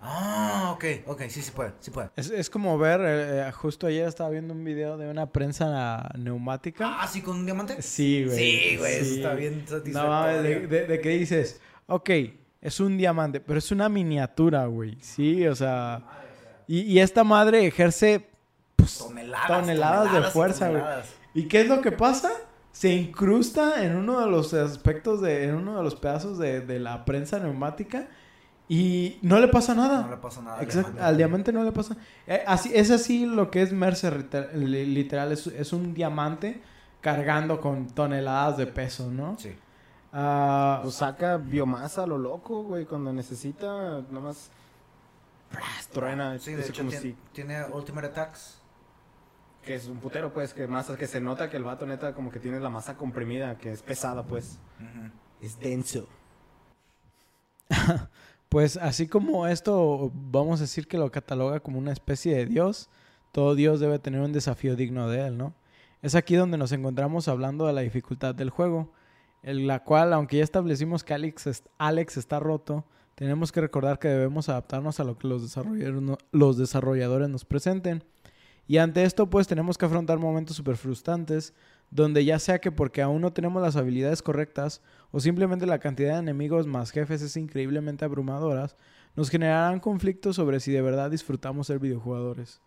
Ah, ok, ok, sí, sí puede, sí puede. es, es como ver, eh, eh, justo ayer estaba viendo un video de una prensa neumática. Ah, sí, con un diamante. Sí, güey. Sí, güey, sí. está bien No, satisfactorio. mames, de, de, de que dices, ok, es un diamante, pero es una miniatura, güey. Sí, o sea. Y, y esta madre ejerce pues, Toneladas, toneladas de fuerza, güey. ¿Y qué es lo que pasa? Se incrusta en uno de los aspectos de, en uno de los pedazos de, de la prensa neumática y no le pasa nada. No le pasa nada. Exacto, diamante. al diamante no le pasa. Eh, así, es así lo que es Mercer, liter- li- literal, es, es un diamante cargando con toneladas de peso, ¿no? Sí. Ah, Pues saca biomasa a lo loco, güey. Cuando necesita, nomás. ¡pras! Truena. Sí, de hecho como tiene, si- tiene Ultimate Attacks. Que es un putero, pues. Que masa, que se nota que el vato neta como que tiene la masa comprimida, que es pesada, pues. Es denso. [LAUGHS] Pues así como esto vamos a decir que lo cataloga como una especie de Dios, todo Dios debe tener un desafío digno de él, ¿no? Es aquí donde nos encontramos hablando de la dificultad del juego, en la cual, aunque ya establecimos que Alex, es- Alex está roto, tenemos que recordar que debemos adaptarnos a lo que los desarrolladores, no- los desarrolladores nos presenten. Y ante esto, pues tenemos que afrontar momentos súper frustrantes, donde ya sea que porque aún no tenemos las habilidades correctas, o simplemente la cantidad de enemigos más jefes es increíblemente abrumadoras, nos generarán conflictos sobre si de verdad disfrutamos ser videojugadores.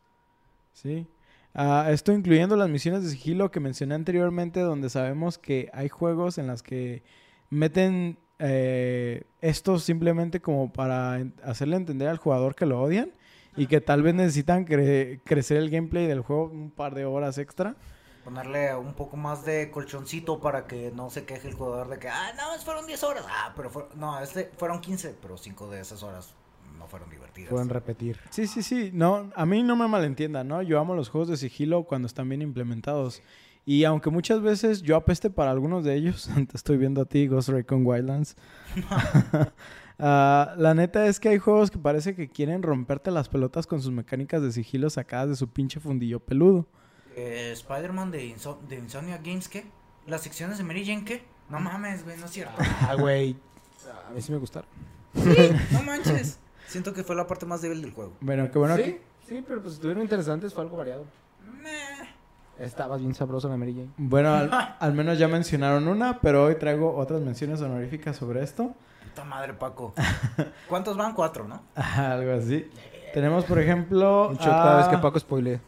¿Sí? Ah, esto incluyendo las misiones de sigilo que mencioné anteriormente, donde sabemos que hay juegos en las que meten eh, esto simplemente como para hacerle entender al jugador que lo odian y que tal vez necesitan cre- crecer el gameplay del juego un par de horas extra. Ponerle un poco más de colchoncito para que no se queje el jugador de que, ah, no, fueron 10 horas. Ah, pero fue- no, este fueron 15, pero 5 de esas horas no fueron divertidas. Pueden repetir. Sí, sí, sí. No, a mí no me malentiendan, ¿no? Yo amo los juegos de sigilo cuando están bien implementados. Y aunque muchas veces yo apeste para algunos de ellos, [LAUGHS] te estoy viendo a ti, Ghost Recon Wildlands. [LAUGHS] ah, la neta es que hay juegos que parece que quieren romperte las pelotas con sus mecánicas de sigilo sacadas de su pinche fundillo peludo. Eh, Spider-Man de, Inso- de Insomnia Games, ¿qué? ¿Las secciones de Mary Jane, qué? No mames, güey, no es cierto. Ah, güey. [LAUGHS] A mí sí me gustaron. No manches. Siento que fue la parte más débil del juego. Bueno, qué bueno sí, que... sí, pero pues estuvieron interesantes, fue algo variado. Meh. Estaba bien sabroso la Mary Jane. Bueno, al, [LAUGHS] al menos ya mencionaron una, pero hoy traigo otras menciones honoríficas sobre esto. Puta madre, Paco. ¿Cuántos van? Cuatro, ¿no? [LAUGHS] Algo así. Tenemos, por ejemplo... Un shot cada vez a- que Paco spoilea.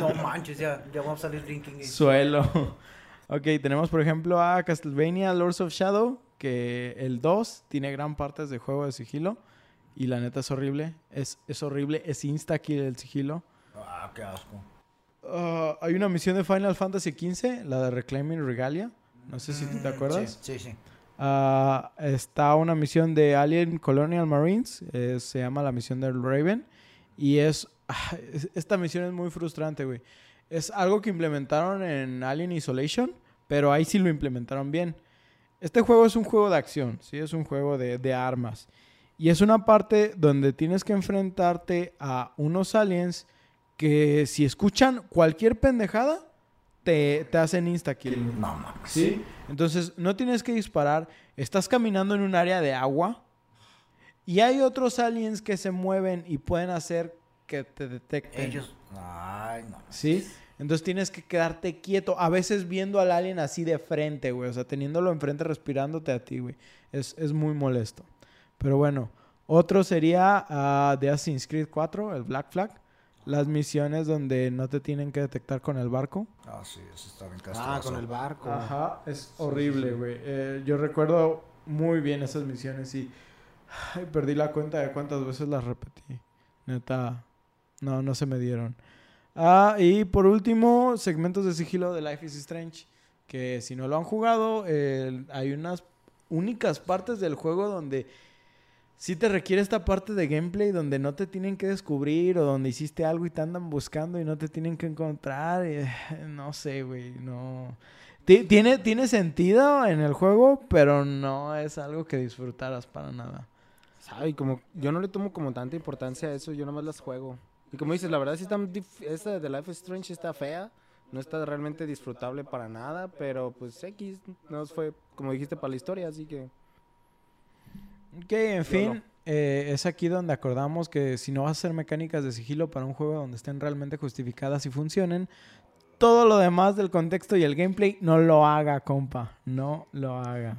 no manches, ya, ya vamos a salir drinking. game. Suelo. [LAUGHS] Ok, tenemos por ejemplo a Castlevania Lords of Shadow, que el 2 tiene gran parte de juego de sigilo. Y la neta es horrible. Es, es horrible. Es insta-kill el sigilo. Ah, qué asco. Ah, hay una misión de Final Fantasy XV, la de Reclaiming Regalia. No sé si tú te Mm, acuerdas. Sí, sí. sí. Ah, está una misión de Alien Colonial Marines. eh, se llama la misión del Raven. Y es, ah, es- Esta misión es muy frustrante, güey. Es algo que implementaron en Alien Isolation. Pero ahí sí lo implementaron bien. Este juego es un juego de acción. Sí, es un juego de, de armas. Y es una parte donde tienes que enfrentarte a unos aliens que si escuchan cualquier pendejada, te, te hacen insta-kill. No mames. ¿Sí? Entonces, no tienes que disparar. Estás caminando en un área de agua. Y hay otros aliens que se mueven y pueden hacer que te detecten. Ellos. Ay, no. ¿Sí? Entonces tienes que quedarte quieto. A veces viendo al alien así de frente, güey. O sea, teniéndolo enfrente, respirándote a ti, güey. Es, es muy molesto. Pero bueno. Otro sería ah, de Assassin's Creed 4, el Black Flag. Las misiones donde no te tienen que detectar con el barco. Ah, sí, eso está bien Ah, con el barco. Ajá, es horrible, güey. Eh, yo recuerdo muy bien esas misiones y ay, perdí la cuenta de cuántas veces las repetí. Neta, no, no se me dieron. Ah, y por último, segmentos de sigilo de Life is Strange. Que si no lo han jugado, eh, hay unas únicas partes del juego donde sí te requiere esta parte de gameplay donde no te tienen que descubrir o donde hiciste algo y te andan buscando y no te tienen que encontrar. y, no sé, güey, no. Ti- Tiene, tiene sentido en el juego, pero no es algo que disfrutaras para nada. ¿Sabe? Como, yo no le tomo como tanta importancia a eso, yo nomás las juego. Y como dices, la verdad sí está, esta de Life is Strange está fea, no está realmente disfrutable para nada, pero pues X, no fue, como dijiste, para la historia, así que... Ok, en fin, Lolo. eh, es aquí donde acordamos que si no vas a hacer mecánicas de sigilo para un juego donde estén realmente justificadas y funcionen, todo lo demás del contexto y el gameplay no lo haga, compa. No lo haga.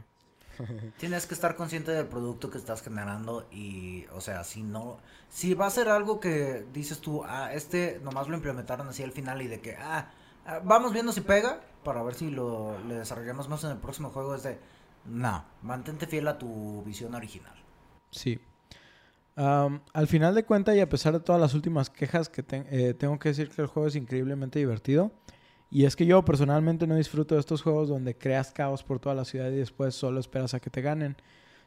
[LAUGHS] Tienes que estar consciente del producto que estás generando y, o sea, si no, si va a ser algo que dices tú, ah, este nomás lo implementaron así al final y de que, ah, ah, vamos viendo si pega para ver si lo le desarrollamos más en el próximo juego, es de, no, mantente fiel a tu visión original. Sí. Al final de cuentas y a pesar de todas las últimas quejas que eh, tengo que decir que el juego es increíblemente divertido. Y es que yo personalmente no disfruto de estos juegos donde creas caos por toda la ciudad y después solo esperas a que te ganen.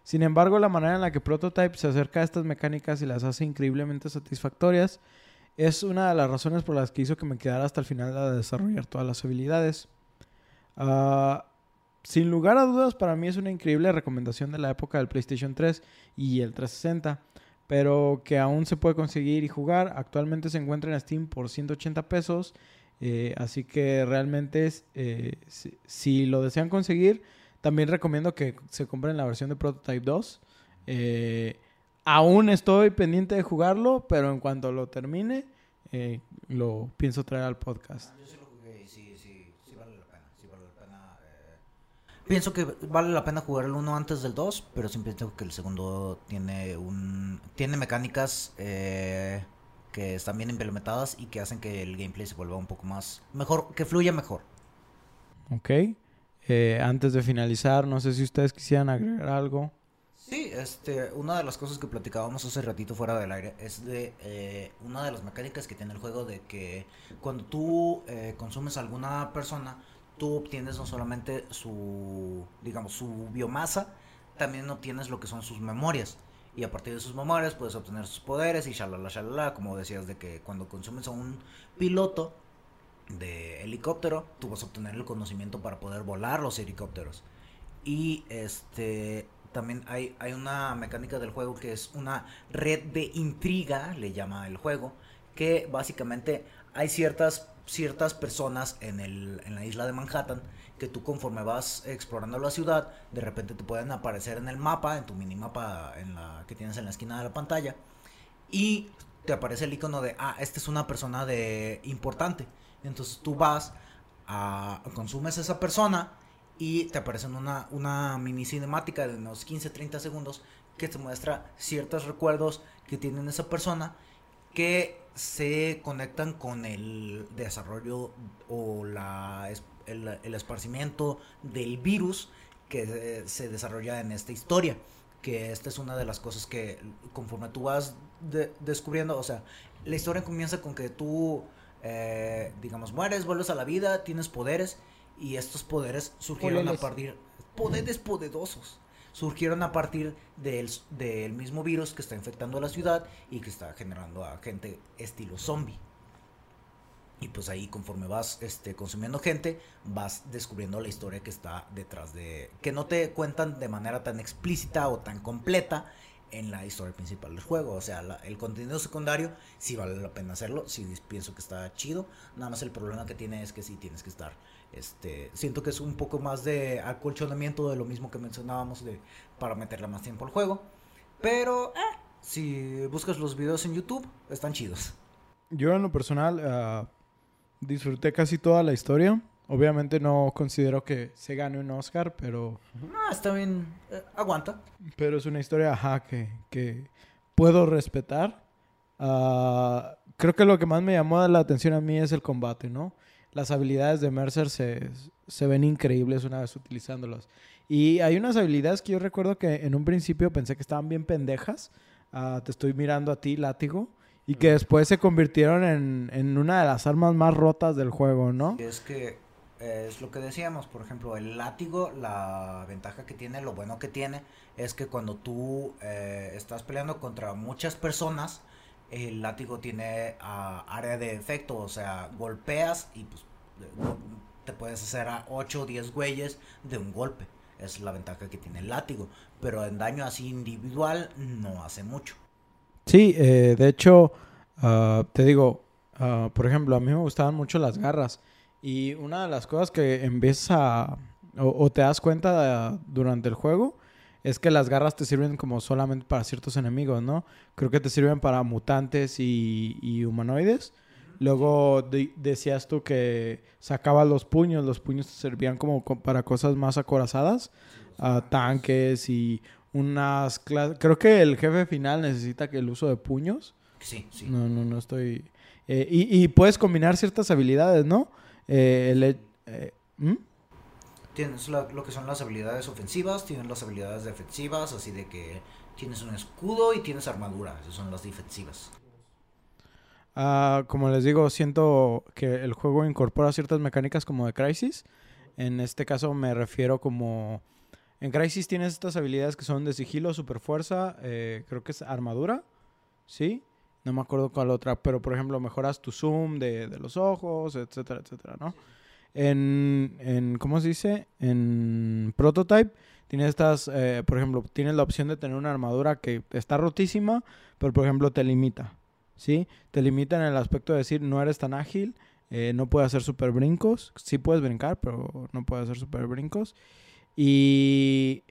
Sin embargo, la manera en la que Prototype se acerca a estas mecánicas y las hace increíblemente satisfactorias es una de las razones por las que hizo que me quedara hasta el final a desarrollar todas las habilidades. Ah, sin lugar a dudas, para mí es una increíble recomendación de la época del PlayStation 3 y el 360, pero que aún se puede conseguir y jugar. Actualmente se encuentra en Steam por 180 pesos, eh, así que realmente eh, si, lo desean conseguir, también recomiendo que se compren la versión de Prototype 2. Eh, aún estoy pendiente de jugarlo, pero en cuanto lo termine, lo pienso traer al podcast. Yo sí lo jugué y sí, sí, sí vale la pena, sí vale la pena. eh. Pienso que vale la pena jugar el uno antes del 2, pero siempre pienso que el segundo tiene un tiene mecánicas eh, que están bien implementadas y que hacen que el gameplay se vuelva un poco más mejor, que fluya mejor. Ok. Eh, antes de finalizar, no sé si ustedes quisieran agregar algo. Sí, este, una de las cosas que platicábamos hace ratito fuera del aire es de eh, una de las mecánicas que tiene el juego de que cuando tú eh, consumes a alguna persona, tú obtienes no solamente su, digamos, su biomasa, también obtienes lo que son sus memorias. Y a partir de sus memorias puedes obtener sus poderes y shalala, shalala, como decías de que cuando consumes a un piloto de helicóptero, tú vas a obtener el conocimiento para poder volar los helicópteros. Y este también hay, hay una mecánica del juego que es una red de intriga, le llama el juego, que básicamente hay ciertas, ciertas personas en, el, en la isla de Manhattan que tú conforme vas explorando la ciudad, de repente te pueden aparecer en el mapa, en tu minimapa en la, que tienes en la esquina de la pantalla, y te aparece el icono de, ah, esta es una persona de importante. Entonces tú vas, a, consumes esa persona y te aparece una, una mini cinemática de unos 15-30 segundos que te muestra ciertos recuerdos que tiene esa persona que se conectan con el desarrollo o la, el, el esparcimiento del virus que se desarrolla en esta historia. Que esta es una de las cosas que conforme tú vas de- descubriendo, o sea, la historia comienza con que tú, eh, digamos, mueres, vuelves a la vida, tienes poderes y estos poderes surgieron a partir, poderes poderosos, surgieron a partir del, del mismo virus que está infectando la ciudad y que está generando a gente estilo zombie. Y pues ahí conforme vas este, consumiendo gente, vas descubriendo la historia que está detrás de... que no te cuentan de manera tan explícita o tan completa en la historia principal del juego. O sea, la- el contenido secundario sí vale la pena hacerlo, sí pienso que está chido. Nada más el problema que tiene es que sí tienes que estar... Este, siento que es un poco más de acolchonamiento de lo mismo que mencionábamos de para meterle más tiempo al juego. Pero eh, si buscas los videos en YouTube, están chidos. Yo en lo personal ah, disfruté casi toda la historia. Obviamente no considero que se gane un Oscar, pero, Ah, está bien. eh, aguanta. pero es una historia ajá, que, que puedo respetar. Ah, creo que lo que más me llamó la atención a mí es el combate, ¿no? Las habilidades de Mercer se, se ven increíbles una vez utilizándolas. Y hay unas habilidades que yo recuerdo que en un principio pensé que estaban bien pendejas. Ah, te estoy mirando a ti, látigo. Y que después se convirtieron en, en una de las armas más rotas del juego, ¿no? Es que eh, es lo que decíamos, por ejemplo, el látigo, la ventaja que tiene, lo bueno que tiene, es que cuando tú eh, estás peleando contra muchas personas, el látigo tiene ah, área de efecto, o sea, golpeas y pues te puedes hacer a 8 o 10 güeyes de un golpe. Es la ventaja que tiene el látigo. Pero en daño así individual no hace mucho. Sí, eh, de hecho, ah, te digo, ah, por ejemplo, a mí me gustaban mucho las garras. Y una de las cosas que empiezas a, o, o te das cuenta durante el juego es que las garras te sirven como solamente para ciertos enemigos, ¿no? Creo que te sirven para mutantes y, y humanoides. Luego de- decías tú que sacabas los puños, los puños te servían como co- para cosas más acorazadas, tanques y unas cla- Creo que el jefe final necesita que el uso de puños. Sí, sí. No, no, no estoy... eh, y, y puedes combinar ciertas habilidades, ¿no? Eh, el eh, ¿hmm? Tienes la- lo que son las habilidades ofensivas, tienes las habilidades defensivas, así de que tienes un escudo y tienes armadura, esas son las defensivas. Ah, como les digo, siento que el juego incorpora ciertas mecánicas como de Crisis. En este caso me refiero como... En Crisis tienes estas habilidades que son de sigilo, super fuerza, creo que es armadura, ¿sí? No me acuerdo cuál otra, pero por ejemplo mejoras tu zoom de, de los ojos, etcétera, etcétera, ¿no? En, en, ¿cómo se dice? En Prototype tienes estas, eh, por ejemplo, tienes la opción de tener una armadura que está rotísima, pero por ejemplo te limita, ¿sí? Te limita en el aspecto de decir no eres tan ágil, eh, no puedes hacer super brincos, sí puedes brincar, pero no puedes hacer super brincos. Y,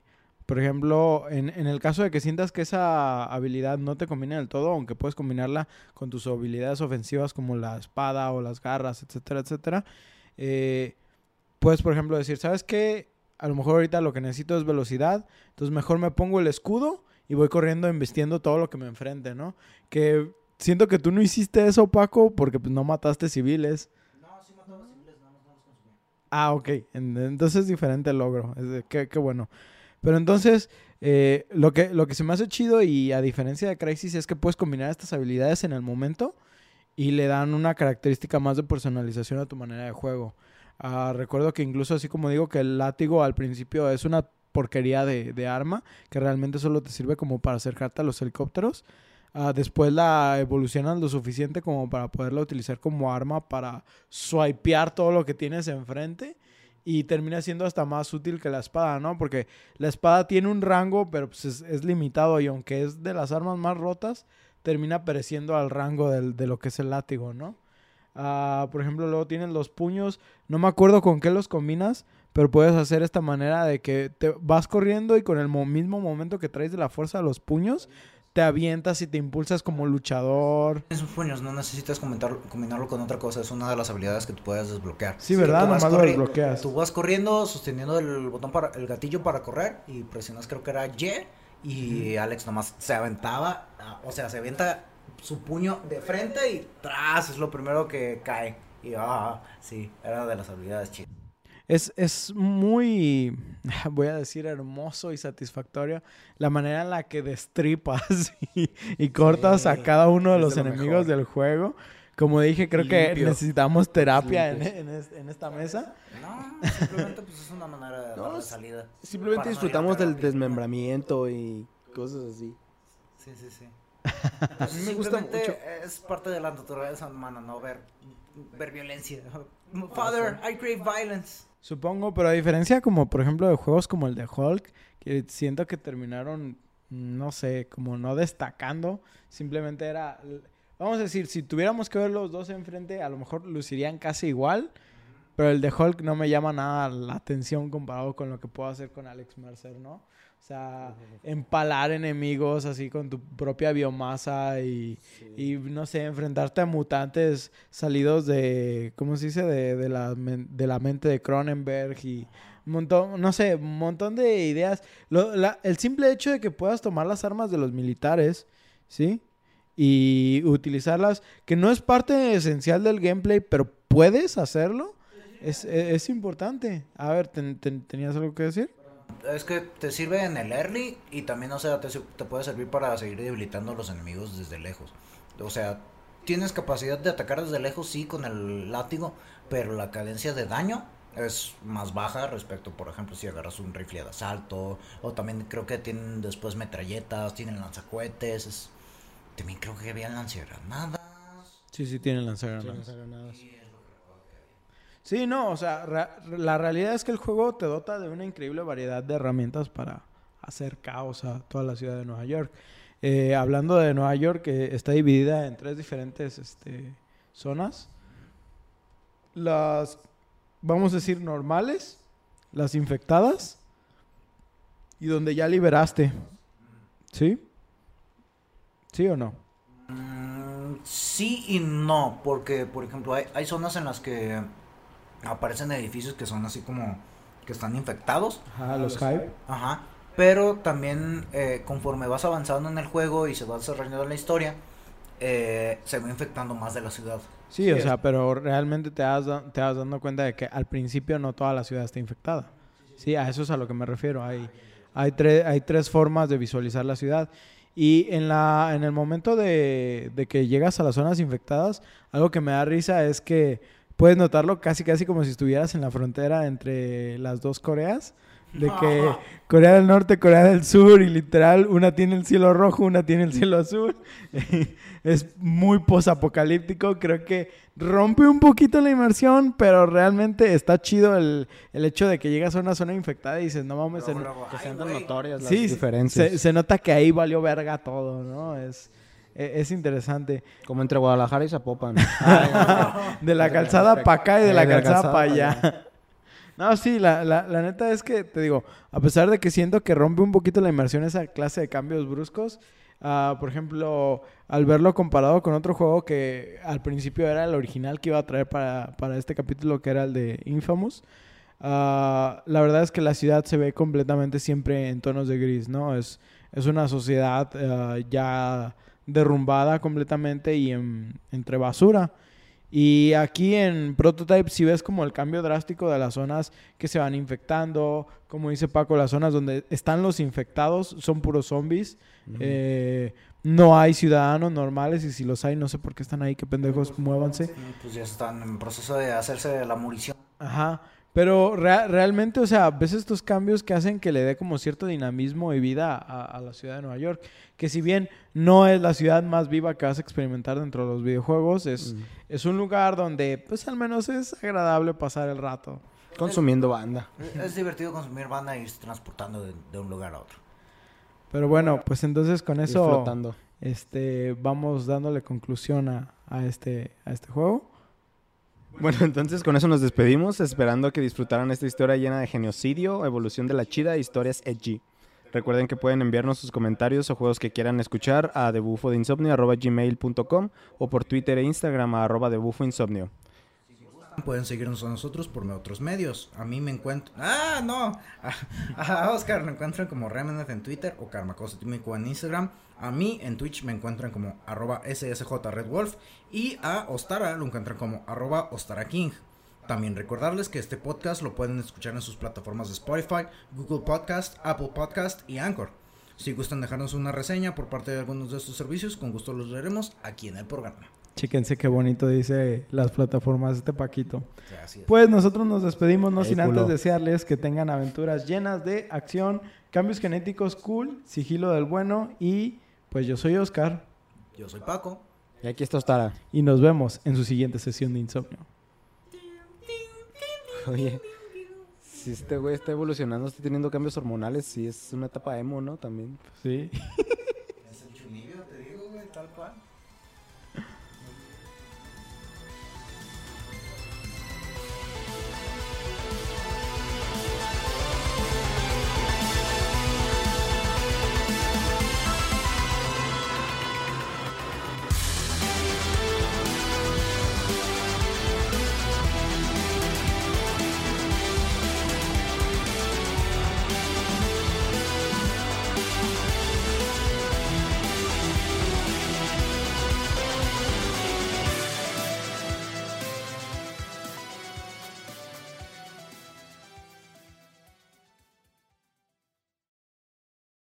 por ejemplo, en, en el caso de que sientas que esa habilidad no te combina del todo, aunque puedes combinarla con tus habilidades ofensivas como la espada o las garras, etcétera, etcétera, eh, puedes, por ejemplo, decir, ¿sabes qué? A lo mejor ahorita lo que necesito es velocidad, entonces mejor me pongo el escudo y voy corriendo embistiendo todo lo que me enfrente, ¿no? Que siento que tú no hiciste eso, Paco, porque pues no mataste civiles. No, sí mataba civiles, no los. Ah, ok. En- Entonces es diferente el logro. Es de- qué, qué bueno. Pero entonces, eh, lo, que, lo que se me hace chido y a diferencia de Crisis es que puedes combinar estas habilidades en el momento y le dan una característica más de personalización a tu manera de juego. Ah, recuerdo que incluso así como digo que el látigo al principio es una porquería de, de arma que realmente solo te sirve como para acercarte a los helicópteros. Ah, después la evolucionan lo suficiente como para poderla utilizar como arma para swipear todo lo que tienes enfrente y termina siendo hasta más útil que la espada, ¿no? Porque la espada tiene un rango, pero pues es, es limitado y aunque es de las armas más rotas, termina pereciendo al rango del- de lo que es el látigo, ¿no? Ah, por ejemplo, luego tienes los puños, no me acuerdo con qué los combinas, pero puedes hacer esta manera de que te vas corriendo y con el mo- mismo momento que traes de la fuerza a los puños, te avientas y te impulsas como luchador. Esos puños no necesitas comentar- combinarlo con otra cosa, es una de las habilidades que tú puedes desbloquear. Sí, ¿verdad? Nomás lo desbloqueas. Tú vas corriendo sosteniendo el botón para el gatillo para correr y presionas creo que era Y y Alex nomás se aventaba, ah, o sea, se avienta su puño de frente y tras es lo primero que cae. Y ah, sí, era de las habilidades chidas. Es, es muy, [LAUGHS] voy a decir, hermoso y satisfactorio la manera en la que destripas [LAUGHS] y, y cortas a cada uno de los lo enemigos del juego. Como dije, creo que necesitamos terapia en, esta mesa. No, simplemente pues es una manera de No, darle salida. Simplemente no disfrutamos del desmembramiento y cosas así. Sí, sí, sí. [LAUGHS] A mí me gusta Simplemente mucho. Es parte de la naturaleza humana, no ver, ver violencia. Father, I crave violence. Supongo, pero a diferencia como por ejemplo de juegos como el de Hulk, que siento que terminaron, no sé, como no destacando, simplemente era, vamos a decir, si tuviéramos que ver los dos enfrente, a lo mejor lucirían casi igual, pero el de Hulk no me llama nada la atención comparado con lo que puedo hacer con Alex Mercer, ¿no? O sea, empalar enemigos así con tu propia biomasa y, y no sé, enfrentarte a mutantes salidos de, ¿cómo se dice? De, de, la, de la mente de Cronenberg y un montón, no sé, un montón de ideas. Lo- la- el simple hecho de que puedas tomar las armas de los militares, ¿sí? Y utilizarlas, que no es parte esencial del gameplay, pero puedes hacerlo, es, es, es importante. A ver, ¿ten- ten- ¿tenías algo que decir? Es que te sirve en el early y también, o sea, te, te puede servir para seguir debilitando a los enemigos desde lejos. O sea, tienes capacidad de atacar desde lejos, sí, con el látigo, pero la cadencia de daño es más baja respecto, por ejemplo, si agarras un rifle de asalto, o también creo que tienen después metralletas, tienen lanzacohetes, es- también creo que había lanzagranadas. Sí, sí, tienen lanzagranadas. Sí, no, o sea, la realidad es que el juego te dota de una increíble variedad de herramientas para hacer caos a toda la ciudad de Nueva York. Eh, hablando de Nueva York, eh, está dividida en tres diferentes este, zonas. Las, vamos a decir, normales, las infectadas y donde ya liberaste. ¿Sí? ¿Sí o no? Mm, sí y no, porque por ejemplo hay, hay zonas en las que aparecen edificios que son así como que están infectados, Ajá, los hype. ajá, pero también eh, conforme vas avanzando en el juego y se va desarrollando la historia, eh, se va infectando más de la ciudad. Sí, o sea, pero realmente te vas, te vas dando cuenta de que al principio no toda la ciudad está infectada. Sí, a eso es a lo que me refiero. Hay, hay, tre- hay tres formas de visualizar la ciudad. Y en, la, en el momento de, de que llegas a las zonas infectadas, algo que me da risa es que puedes notarlo casi casi como si estuvieras en la frontera entre las dos Coreas. De que Corea del Norte, Corea del Sur, y literal, una tiene el cielo rojo, una tiene el cielo azul. [LAUGHS] es muy posapocalíptico. Creo que rompe un poquito la inmersión, pero realmente está chido el, el hecho de que llegas a una zona infectada y dices, no mames, Que ay, sean tan güey, notorias las sí, diferencias. se, se nota que ahí valió verga todo, ¿no? Es, e- es interesante. Como entre Guadalajara y Zapopan. [LAUGHS] De la calzada para acá y de Eh, la de la calzada calzada para pa' allá. No, sí, la, la, la neta es que, te digo, a pesar de que siento que rompe un poquito la inmersión esa clase de cambios bruscos, ah, por ejemplo, al verlo comparado con otro juego que al principio era el original que iba a traer para, para este capítulo, que era el de Infamous, ah, la verdad es que la ciudad se ve completamente siempre en tonos de gris, ¿no? Es, es una sociedad ah, ya derrumbada completamente y en- entre basura. Y aquí en Prototype si ves como el cambio drástico de las zonas que se van infectando, como dice Paco, las zonas donde están los infectados son puros zombies. Eh, no hay ciudadanos normales y si los hay no sé por qué están ahí, qué pendejos, muévanse. Pues ya están en proceso de hacerse la munición. Ajá. Pero rea- realmente, o sea, ves estos cambios que hacen que le dé como cierto dinamismo y vida a, a la ciudad de Nueva York. Que si bien no es la ciudad más viva que vas a experimentar dentro de los videojuegos, es, Mm. es un lugar donde pues al menos es agradable pasar el rato. Consumiendo banda. Es divertido consumir banda y irse transportando de, de un lugar a otro. Pero bueno, pues entonces con eso este, vamos dándole conclusión a, a este, a este juego. Bueno, entonces con eso nos despedimos, esperando que disfrutaran esta historia llena de genocidio, evolución de la chida e historias edgy. Recuerden que pueden enviarnos sus comentarios o juegos que quieran escuchar a debufoinsomnio.gmail.com o por Twitter e Instagram a arroba debufoinsomnio. Pueden seguirnos a nosotros por otros medios. A mí me encuentro. ¡Ah, no! A, Oscar lo encuentran como Remenef en Twitter o Karma Cosímico en Instagram. A mí en Twitch me encuentran como arroba SSJ Y a Ostara lo encuentran como arroba Ostara King. También recordarles que este podcast lo pueden escuchar en sus plataformas de Spotify, Google Podcast, Apple Podcast y Anchor. Si gustan dejarnos una reseña por parte de algunos de estos servicios, con gusto los leeremos aquí en el programa. Chéquense qué bonito dice las plataformas este Paquito. Es. Pues nosotros nos despedimos, no sin culo. antes desearles que tengan aventuras llenas de acción, cambios genéticos cool, sigilo del bueno y pues yo soy Oscar Yo soy Paco. Y aquí está Ostara. y nos vemos en su siguiente sesión de insomnio. Oye, si este güey está evolucionando, está teniendo cambios hormonales, sí es una etapa emo, ¿no? También. Sí. [LAUGHS]